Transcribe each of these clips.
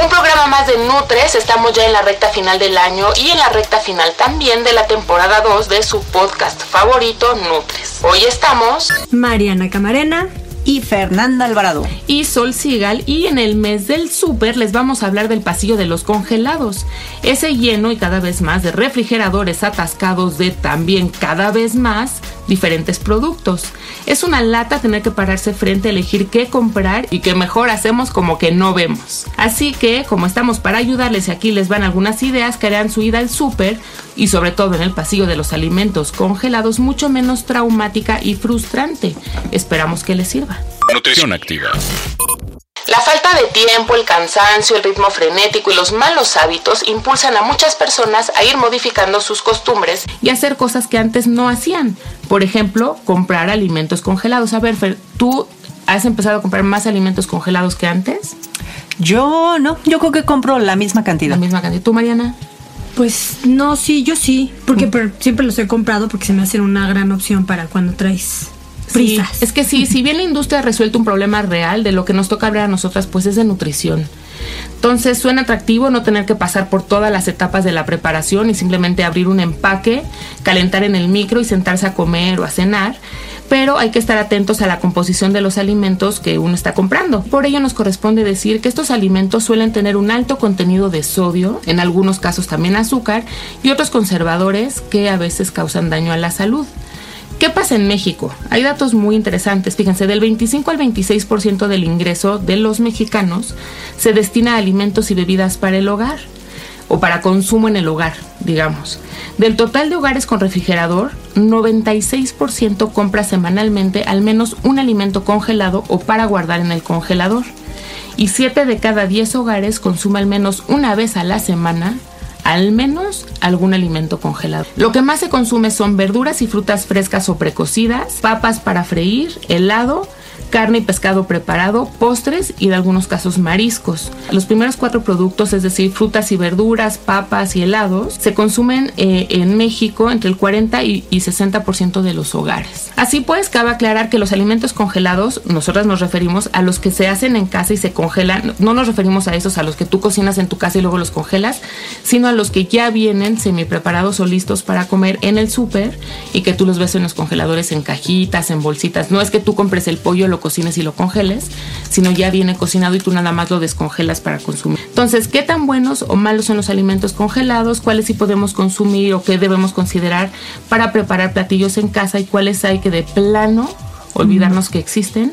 Un programa más de Nutres, estamos ya en la recta final del año y en la recta final también de la temporada 2 de su podcast favorito Nutres. Hoy estamos Mariana Camarena y Fernanda Alvarado. Y Sol Sigal. Y en el mes del súper les vamos a hablar del pasillo de los congelados. Ese lleno y cada vez más de refrigeradores atascados de también cada vez más diferentes productos. Es una lata tener que pararse frente a elegir qué comprar y que mejor hacemos como que no vemos. Así que, como estamos para ayudarles y aquí les van algunas ideas que harán su ida al súper y sobre todo en el pasillo de los alimentos congelados mucho menos traumática y frustrante. Esperamos que les sirva. Nutrición activa. La falta de tiempo, el cansancio, el ritmo frenético y los malos hábitos impulsan a muchas personas a ir modificando sus costumbres y hacer cosas que antes no hacían. Por ejemplo, comprar alimentos congelados. A ver, Fer, ¿tú has empezado a comprar más alimentos congelados que antes? Yo no, yo creo que compro la misma cantidad. La misma cantidad. ¿Tú, Mariana? Pues no, sí, yo sí, porque por- siempre los he comprado porque se me hacen una gran opción para cuando traes Sí, prisas. es que sí, si bien la industria ha resuelto un problema real, de lo que nos toca hablar a nosotras, pues es de nutrición. Entonces suena atractivo no tener que pasar por todas las etapas de la preparación y simplemente abrir un empaque, calentar en el micro y sentarse a comer o a cenar. Pero hay que estar atentos a la composición de los alimentos que uno está comprando. Por ello nos corresponde decir que estos alimentos suelen tener un alto contenido de sodio, en algunos casos también azúcar, y otros conservadores que a veces causan daño a la salud. ¿Qué pasa en México? Hay datos muy interesantes. Fíjense, del 25 al 26% del ingreso de los mexicanos se destina a alimentos y bebidas para el hogar o para consumo en el hogar, digamos. Del total de hogares con refrigerador, 96% compra semanalmente al menos un alimento congelado o para guardar en el congelador. Y 7 de cada 10 hogares consume al menos una vez a la semana al menos algún alimento congelado. Lo que más se consume son verduras y frutas frescas o precocidas, papas para freír, helado, carne y pescado preparado, postres y en algunos casos mariscos. Los primeros cuatro productos, es decir, frutas y verduras, papas y helados, se consumen eh, en México entre el 40 y, y 60% de los hogares. Así pues, cabe aclarar que los alimentos congelados, nosotras nos referimos a los que se hacen en casa y se congelan, no nos referimos a esos a los que tú cocinas en tu casa y luego los congelas, sino a los que ya vienen semi preparados o listos para comer en el súper y que tú los ves en los congeladores en cajitas, en bolsitas. No es que tú compres el pollo, lo cocines y lo congeles, sino ya viene cocinado y tú nada más lo descongelas para consumir. Entonces, ¿qué tan buenos o malos son los alimentos congelados? ¿Cuáles sí podemos consumir o qué debemos considerar para preparar platillos en casa y cuáles hay que de plano olvidarnos que existen?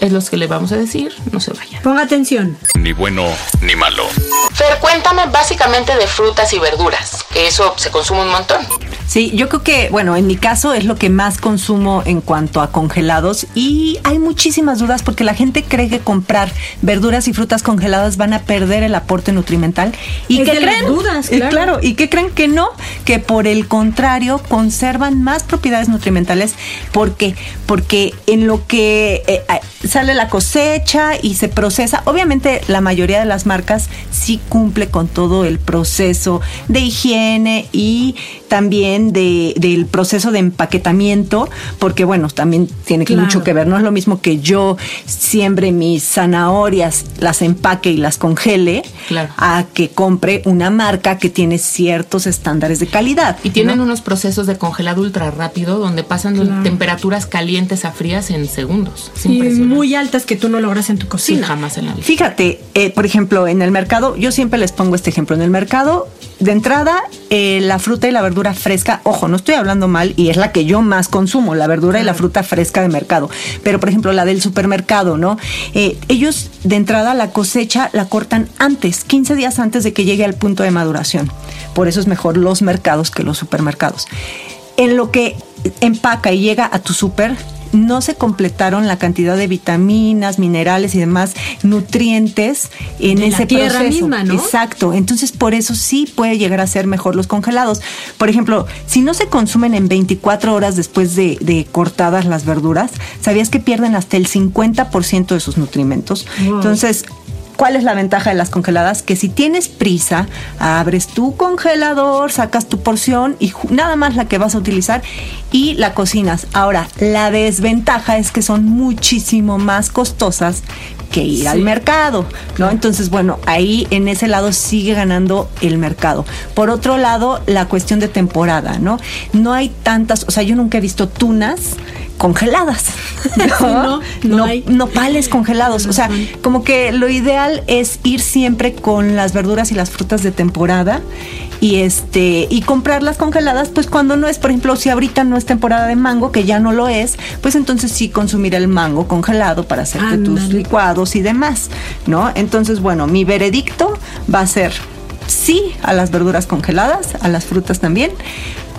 Es los que le vamos a decir, no se vayan. Ponga atención. Ni bueno ni malo. Fer, cuéntame básicamente de frutas y verduras, que eso se consume un montón. Sí, yo creo que, bueno, en mi caso es lo que más consumo en cuanto a congelados y hay muchísimas dudas porque la gente cree que comprar verduras y frutas congeladas van a perder el aporte nutrimental. Y Es que creen, dudas, Eh, claro. y que creen que no, que por el contrario conservan más propiedades nutrimentales. Porque porque en lo que eh, eh, sale la cosecha y se procesa, obviamente la mayoría de las marcas sí cumple con todo el proceso de higiene y también también de, del proceso de empaquetamiento, porque bueno, también tiene Claro. mucho que ver. No es lo mismo que yo siembre mis zanahorias, las empaque y las congele, Claro. a que compre una marca que tiene ciertos estándares de calidad. Y tienen ¿no? unos procesos de congelado ultra rápido donde pasan Claro. temperaturas calientes a frías en segundos. Es Y impresionante. muy altas que tú no logras en tu Sí, cocina. jamás en la vida. Fíjate, eh, por ejemplo, en el mercado, yo siempre les pongo este ejemplo. En el mercado, de entrada, eh, la fruta y la verdura fresca, ojo, no estoy hablando mal y es la que yo más consumo, la verdura y la fruta fresca de mercado. Pero, por ejemplo, la del supermercado, ¿no? Eh, ellos, de entrada, la cosecha la cortan antes, 15 días antes de que llegue al punto de maduración. Por eso es mejor los mercados que los supermercados. En lo que empaca y llega a tu súper, no se completaron la cantidad de vitaminas, minerales y demás nutrientes en De la ese tierra proceso. misma, ¿no? Exacto. Entonces, por eso sí puede llegar a ser mejor los congelados. Por ejemplo, si no se consumen en 24 horas después de, de cortadas las verduras, ¿sabías que pierden hasta el 50% de sus nutrimentos? Wow. Entonces, ¿Cuál es la ventaja de las congeladas? Que si tienes prisa, abres tu congelador, sacas tu porción y nada más la que vas a utilizar y la cocinas. Ahora, la desventaja es que son muchísimo más costosas que ir al mercado, ¿no? Entonces, bueno, ahí en ese lado sigue ganando el mercado. Por otro lado, la cuestión de temporada, ¿no? No hay tantas, o sea, yo nunca he visto tunas congeladas. no, no hay. nopales congelados. O sea, como que lo ideal es ir siempre con las verduras y las frutas de temporada y este y comprarlas congeladas pues cuando no es por ejemplo si ahorita no es temporada de mango que ya no lo es pues entonces sí consumir el mango congelado para hacerte tus licuados y demás no entonces bueno mi veredicto va a ser sí a las verduras congeladas a las frutas también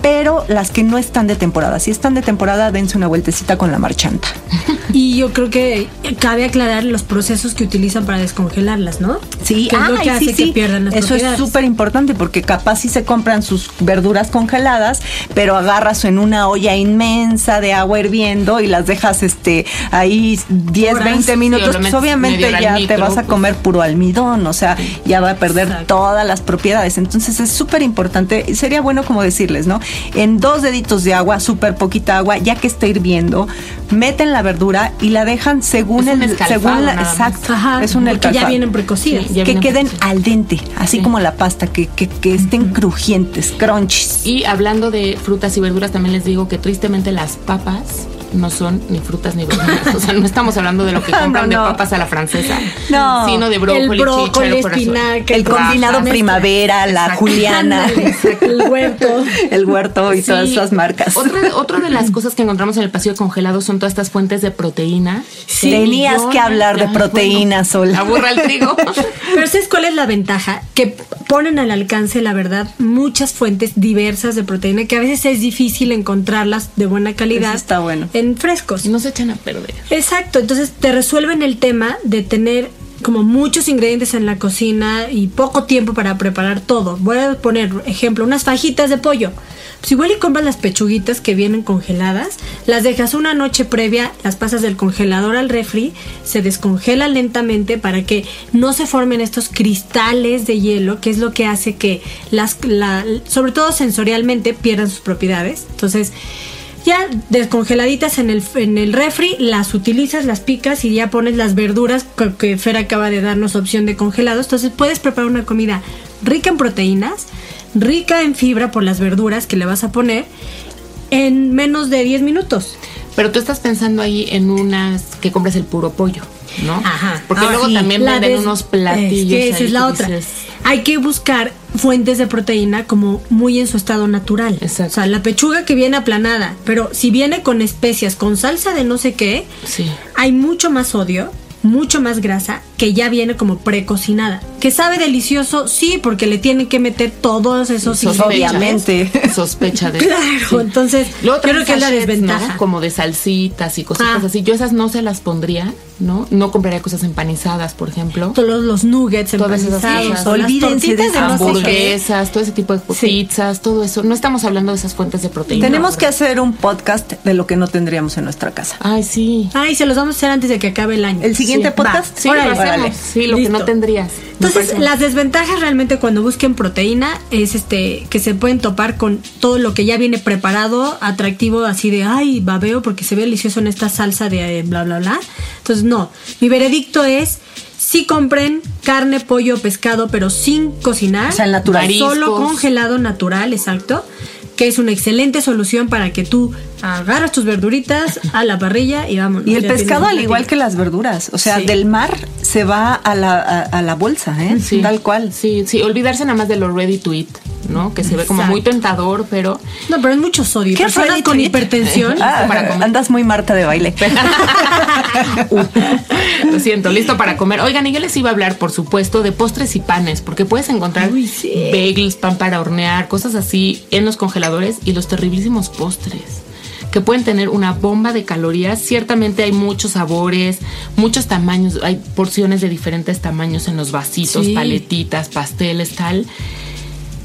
pero las que no están de temporada si están de temporada dense una vueltecita con la marchanta Y yo creo que cabe aclarar los procesos que utilizan para descongelarlas, ¿no? Sí, que es lo que hace sí, que pierdan las Eso es súper importante porque capaz si se compran sus verduras congeladas, pero agarras en una olla inmensa de agua hirviendo y las dejas este ahí 10, Horas. 20 Sí, o minutos, pues obviamente ya te vas a comer puro almidón, o sea, ya va a perder Exacto. todas las propiedades. Entonces es súper importante, y sería bueno como decirles, ¿no? En dos deditos de agua, súper poquita agua, ya que está hirviendo, meten la verdura y la dejan según Es el según la, exacto, Ajá, es un porque ya vienen precocidas. Sí, que vienen queden precocidas. al dente, así Sí. como la pasta, que, que, que estén crujientes, crunchies. Y hablando de frutas y verduras, también les digo que tristemente las papas no son ni frutas ni verduras. O sea, no estamos hablando de lo que compran No, no. de papas a la francesa, No. sino de brócoli, el brócoli, espinaca, El combinado rajas, primavera, la Exacto. juliana, exacto, el huerto. el huerto y Sí. todas esas marcas. Otra, otra de las cosas que encontramos en el pasillo congelado son todas estas fuentes de proteína. Sí, Tenías que hablar de Ay, proteínas, Sol. Aburra el trigo. Pero ¿sabes cuál es la ventaja? Que ponen al alcance, la verdad, muchas fuentes diversas de proteína que a veces es difícil encontrarlas de buena calidad Eso está bueno. en frescos. Y no se echan a perder. Exacto, entonces te resuelven el tema de tener como muchos ingredientes en la cocina y poco tiempo para preparar todo. Voy a poner ejemplo, unas fajitas de pollo. Pues igual y compras las pechuguitas que vienen congeladas, las dejas una noche previa, las pasas del congelador al refri, se descongela lentamente para que no se formen estos cristales de hielo, que es lo que hace que las, la- sobre todo sensorialmente, pierdan sus propiedades. Entonces, ya descongeladitas en el, en el refri, las utilizas, las picas y ya pones las verduras que, que Fer acaba de darnos opción de congelados. Entonces puedes preparar una comida rica en proteínas, rica en fibra por las verduras que le vas a poner en menos de 10 minutos. Pero tú estás pensando ahí en unas que compras el puro pollo, ¿no? Ajá. Porque Ah, luego sí. también La venden unos platillos. Es que esa es la que otra. dices, Hay que buscar fuentes de proteína como muy en su estado natural. Exacto. O sea, la pechuga que viene aplanada, pero si viene con especias, con salsa de no sé qué, Sí. hay mucho más sodio, mucho más grasa que ya viene como precocinada. Que sabe delicioso, sí, porque le tienen que meter todos esos Sospecha, ingredientes. obviamente. Sospecha de Claro, sí. entonces Luego creo traen que es la desventaja. ¿no? Como de salsitas y cositas Ah. así. Yo esas no se las pondría, ¿no? No compraría cosas empanizadas, por ejemplo. Todos los nuggets Todas esas empanizados, cosas. o las Olvídense de tortitas de no sé qué. Hamburguesas, todo ese tipo de Sí. pizzas, todo eso. No estamos hablando de esas fuentes de proteína. Tenemos que hacer un podcast de lo que no tendríamos en nuestra casa. Ay, sí. Ay, se los vamos a hacer antes de que acabe el año. El siguiente Sí, podcast. va. Sí, Órale, Sí, lo que Listo. no tendrías. Entonces, las desventajas realmente cuando busquen proteína es este que se pueden topar con todo lo que ya viene preparado, atractivo, así de ay, babeo porque se ve delicioso en esta salsa de eh, bla bla bla. Entonces, no. Mi veredicto es si compren carne, pollo, pescado, pero sin cocinar. O sea, el natural. Solo congelado natural, exacto. Que es una excelente solución para que tú agarras tus verduritas a la parrilla y vamos. Y el pescado al igual que las verduras, o sea, Sí. del mar se va a la, a, a la bolsa, ¿eh? Sí. Tal cual. Sí, sí, olvidarse nada más de lo ready to eat, ¿no? Que se ve como Exacto. muy tentador, pero No, pero es mucho sodio. ¿Qué Personas con hipertensión. Ah, para comer. andas muy Marta de baile. Lo siento, listo para comer. Oigan, y yo les iba a hablar, por supuesto, de postres y panes, porque puedes encontrar Uy, sí. bagels, pan para hornear, cosas así en los congeladores y los terriblísimos postres que pueden tener una bomba de calorías. Ciertamente hay muchos sabores, muchos tamaños, hay porciones de diferentes tamaños en los vasitos, Sí. paletitas, pasteles, tal.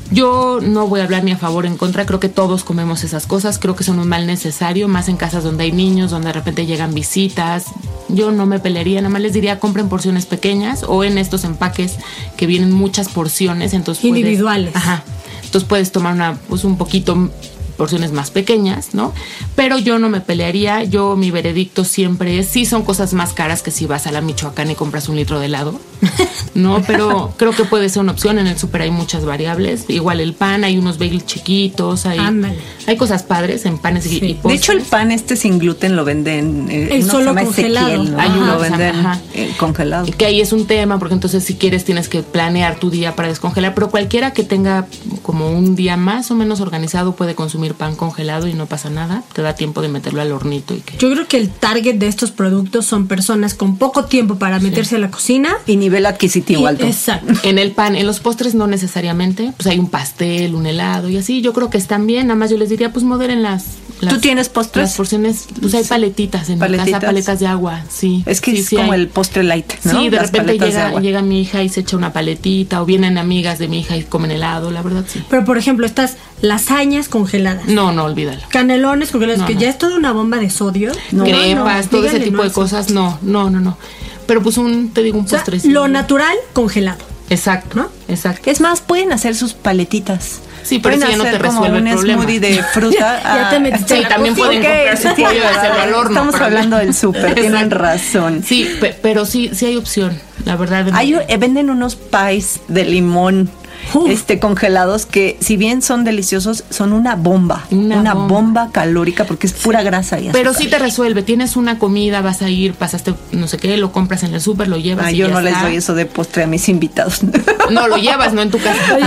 Yo no voy a hablar ni a favor ni en contra, creo que todos comemos esas cosas, creo que son un mal necesario, más en casas donde hay niños, donde de repente llegan visitas. Yo no me pelearía, nada más les diría compren porciones pequeñas o en estos empaques que vienen muchas porciones, entonces puedes- Individuales. ajá. Entonces puedes tomar una pues un poquito porciones más pequeñas, ¿no? Pero yo no me pelearía, yo mi veredicto siempre es, sí son cosas más caras que si vas a la Michoacán y compras un litro de helado, ¿no? Pero creo que puede ser una opción, en el súper hay muchas variables, igual el pan, hay unos bagels chiquitos, hay, Ándale. hay cosas padres en panes y- Sí. y, De De postres. hecho, el pan este sin gluten lo venden. eh, El solo congelado. Ezequiel, ¿no? Lo venden ajá. eh, congelado. que ahí es un tema, porque entonces si quieres tienes que planear tu día para descongelar, pero cualquiera que tenga como un día más o menos organizado puede consumir pan congelado y no pasa nada, te da tiempo de meterlo al hornito y que... Yo creo que el target de estos productos son personas con poco tiempo para meterse a la cocina. Y nivel adquisitivo Y- alto. Exacto. En el pan, en los postres no necesariamente, pues hay un pastel, un helado y así, yo creo que están bien, nada más yo les diría pues moderen las... las- ¿Tú tienes postres? Las porciones, pues hay paletitas en mi ¿Paletitas? casa, paletas de agua, sí. Es que Sí, es sí como hay. el postre light, ¿no? Sí, de Las repente de llega, llega mi hija y se echa una paletita o vienen amigas de mi hija y comen helado, la verdad sí. Pero por ejemplo, estas lasañas congeladas. No, no, olvídalo. Canelones congelados, No, que no. ya es toda una bomba de sodio. No, Crepas, no, todo ese tipo no de cosas, no, no, no, no. Pero pues un, te digo, un O sea, postrecito. lo natural congelado. Exacto, ¿no? Exacto. Es más, pueden hacer sus paletitas. Sí, pero eso ya no te resuelve un el problema. smoothie de fruta. Ya te metiste Sí, también cocina. pueden Ok, comprarse sí, pollo y hacerlo al horno. Estamos hablando del súper, tienen razón. Sí, pe- pero sí, sí hay opción, la verdad. Hay, eh, venden unos pies de limón Uf. este congelados que si bien son deliciosos son una bomba, Una una, bomba. bomba. calórica porque es pura grasa y Pero azúcar. sí te resuelve. Tienes una comida, vas a ir, pasaste no sé qué, lo compras en el súper, lo llevas. Ah, y yo ya no les doy eso de postre a mis invitados. No, lo llevas, no en tu casa.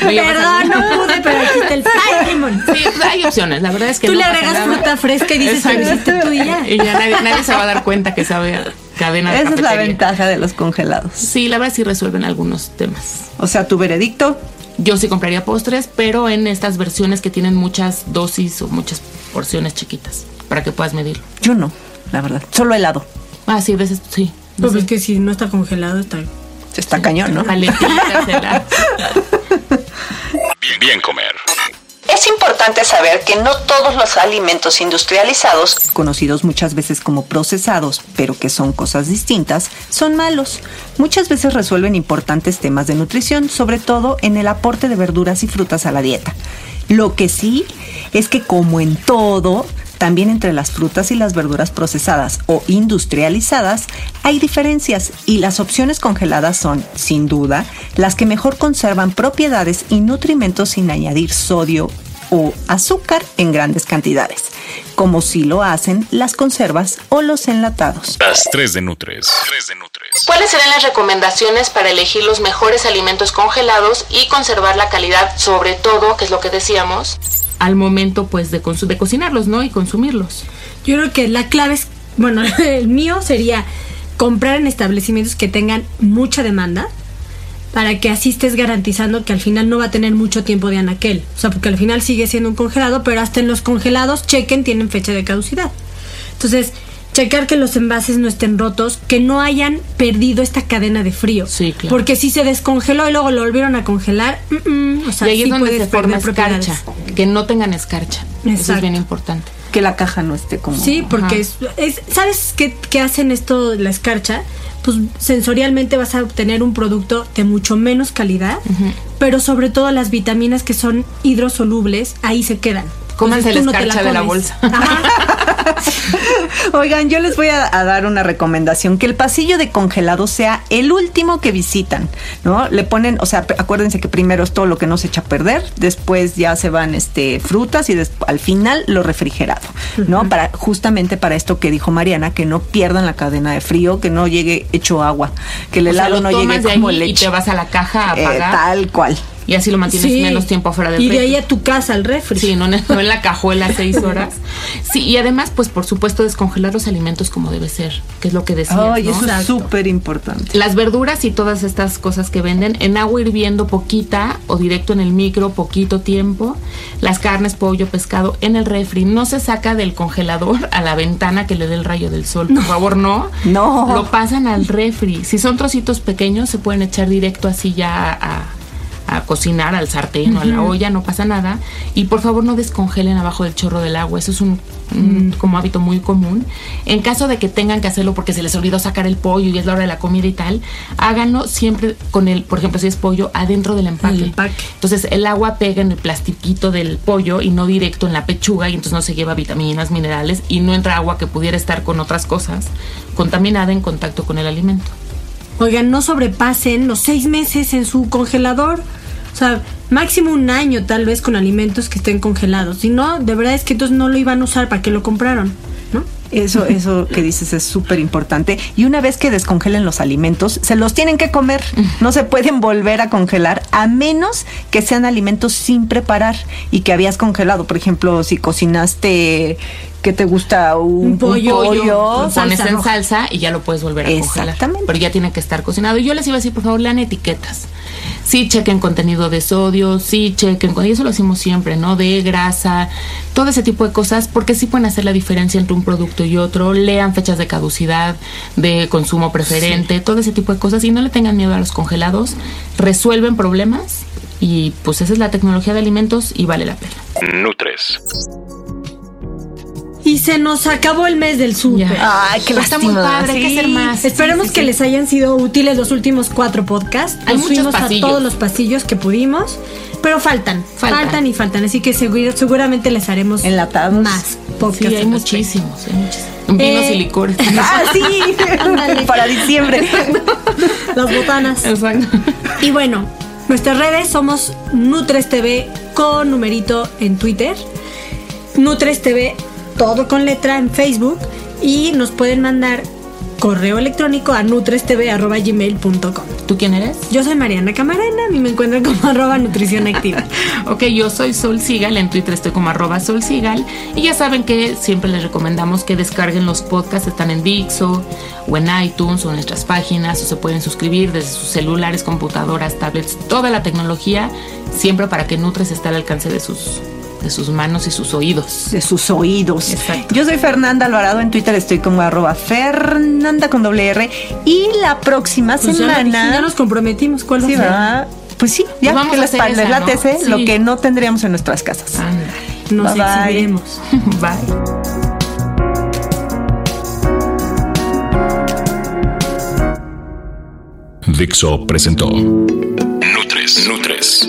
Perdón, no pude, pero está el limón. Sí, pues hay opciones. La verdad es que Tú no le agregas fruta fresca y dices que lo hiciste tú y ya. Y ya nadie, nadie se va a dar cuenta que sabe a de Esa es la ventaja de los congelados. Sí, la verdad sí resuelven algunos temas. O sea, tu veredicto, Yo sí compraría postres, pero en estas versiones que tienen muchas dosis o muchas porciones chiquitas para que puedas medirlo. yo no, la verdad. Solo helado. Ah, sí, de ese, sí. Pues es que si no está congelado, está. Está cañón, ¿no? Bien, bien comer. Es importante saber que no todos los alimentos industrializados conocidos muchas veces como procesados, pero que son cosas distintas, son malos. Muchas veces resuelven importantes temas de nutrición, sobre todo en el aporte de verduras y frutas a la dieta. Lo que sí es que como en todo, también entre las frutas y las verduras procesadas o industrializadas hay diferencias y las opciones congeladas son, sin duda, las que mejor conservan propiedades y nutrimentos sin añadir sodio o azúcar en grandes cantidades, como si lo hacen las conservas o los enlatados. Las 3 de Nutres. 3 de Nutres. ¿Cuáles serán las recomendaciones para elegir los mejores alimentos congelados y conservar la calidad, sobre todo, que es lo que decíamos? Al momento, pues, de, de cocinarlos, ¿no? Y consumirlos. Yo creo que la clave es, bueno, el mío sería comprar en establecimientos que tengan mucha demanda para que así estés garantizando que al final no va a tener mucho tiempo de anaquel. O sea, porque al final sigue siendo un congelado, pero hasta en los congelados, chequen, tienen fecha de caducidad. Entonces, checar que los envases no estén rotos, que no hayan perdido esta cadena de frío. Sí, claro. Porque si se descongeló y luego lo volvieron a congelar, mm, mm, o sea, y ahí sí es donde se forma escarcha. Que no tengan escarcha. Eso es bien importante. Que la caja no esté como... Sí, porque es, es- ¿sabes qué, qué hacen esto la escarcha? pues sensorialmente vas a obtener un producto de mucho menos calidad, pero sobre todo las vitaminas que son hidrosolubles, ahí se quedan. Cómanse Entonces, la no escarcha de la bolsa. Oigan, yo les voy a, a dar una recomendación, que el pasillo de congelado sea el último que visitan, ¿no? Le ponen, o sea, acuérdense que primero es todo lo que no se echa a perder, después ya se van este frutas y des- al final lo refrigerado, ¿no? Para justamente para esto que dijo Mariana, que no pierdan la cadena de frío, que no llegue hecho agua, que el O sea, helado lo no llegue como ahí leche. y te vas a la caja a Eh, tal cual. Y así lo mantienes Sí. menos tiempo afuera del Y de refri. ahí a tu casa al refri. Sí, no, en- no en la cajuela seis horas. Sí, y además, pues por supuesto, descongelar los alimentos como debe ser, que es lo que decías, Ay, ¿no? eso es súper importante. Las verduras y todas estas cosas que venden en agua hirviendo poquita o directo en el micro poquito tiempo. Las carnes, pollo, pescado en el refri. No se saca del congelador a la ventana que le dé el rayo del sol. Por favor, no. No. Lo pasan al refri. Si son trocitos pequeños, se pueden echar directo así ya a, a cocinar al sartén o a la olla, no pasa nada. Y por favor no descongelen abajo del chorro del agua, eso es un, un como hábito muy común. En caso de que tengan que hacerlo porque se les olvidó sacar el pollo y es la hora de la comida y tal, háganlo siempre con el, por ejemplo, si es pollo, adentro del empaque. El empaque. Entonces el agua pega en el plastiquito del pollo y no directo en la pechuga y entonces no se lleva vitaminas, minerales y no entra agua que pudiera estar con otras cosas contaminada en contacto con el alimento. Oigan, no sobrepasen los seis meses en su congelador. O sea, máximo un año tal vez con alimentos que estén congelados. Si no, de verdad es que entonces no lo iban a usar para que lo compraron, ¿no? Eso, eso que dices es súper importante. Y una vez que descongelen los alimentos, se los tienen que comer. No se pueden volver a congelar a menos que sean alimentos sin preparar y que habías congelado. Por ejemplo, si cocinaste, ¿qué te gusta? Un, Un pollo, pollo. Lo Salsa pones en roja. salsa y ya lo puedes volver a congelar. Exactamente. Pero ya tiene que estar cocinado. Y yo les iba a decir, por favor, lean etiquetas. Sí chequen contenido de sodio, sí chequen, y eso lo hacemos siempre, ¿no? De grasa, todo ese tipo de cosas, porque sí pueden hacer la diferencia entre un producto y otro. Lean fechas de caducidad, de consumo preferente, todo ese tipo de cosas. Y no le tengan miedo a los congelados. Resuelven problemas y pues esa es la tecnología de alimentos y vale la pena. Nutres. Y se nos acabó el mes del súper. Ay, qué Está muy lástima. padre, hay que Sí. hacer más. Esperemos Sí, sí, que sí. les hayan sido útiles los últimos cuatro podcasts. Hay Nos muchos fuimos pasillos. a todos los pasillos que pudimos, pero faltan, faltan, Faltan. y faltan. Así que seguro- seguramente les haremos Enlatados. más podcasts. Sí, hay al muchísimos, hay muchísimos. Vinos Eh, y licores. Ah, sí, Ándale. para diciembre. Las botanas. Exacto. Y bueno, nuestras redes somos Nutres TV con numerito en Twitter, Nutres TV todo con letra en Facebook y nos pueden mandar correo electrónico a nutrestv.gmail.com. ¿Tú quién eres? Yo soy Mariana Camarena y me encuentran como arroba nutrición activa. Ok, yo soy Sol Sigal, en Twitter estoy como arroba Sol Sigal y ya saben que siempre les recomendamos que descarguen los podcasts, están en Dixo o en iTunes o en nuestras páginas o se pueden suscribir desde sus celulares, computadoras, tablets, toda la tecnología, siempre para que Nutres esté al alcance de sus, de sus manos y sus oídos. de sus oídos. Exacto. Yo soy Fernanda Alvarado, en Twitter estoy como arroba Fernanda con doble R. Y la próxima Pues semana. ya nos comprometimos. ¿Cuál va Sí, a ser? ¿verdad? Pues sí, ya Pues vamos que a hacer Sí. lo que no tendríamos en nuestras casas. Ándale. Nos Bye, bye. Bye. Dixo presentó Nutres. Nutres.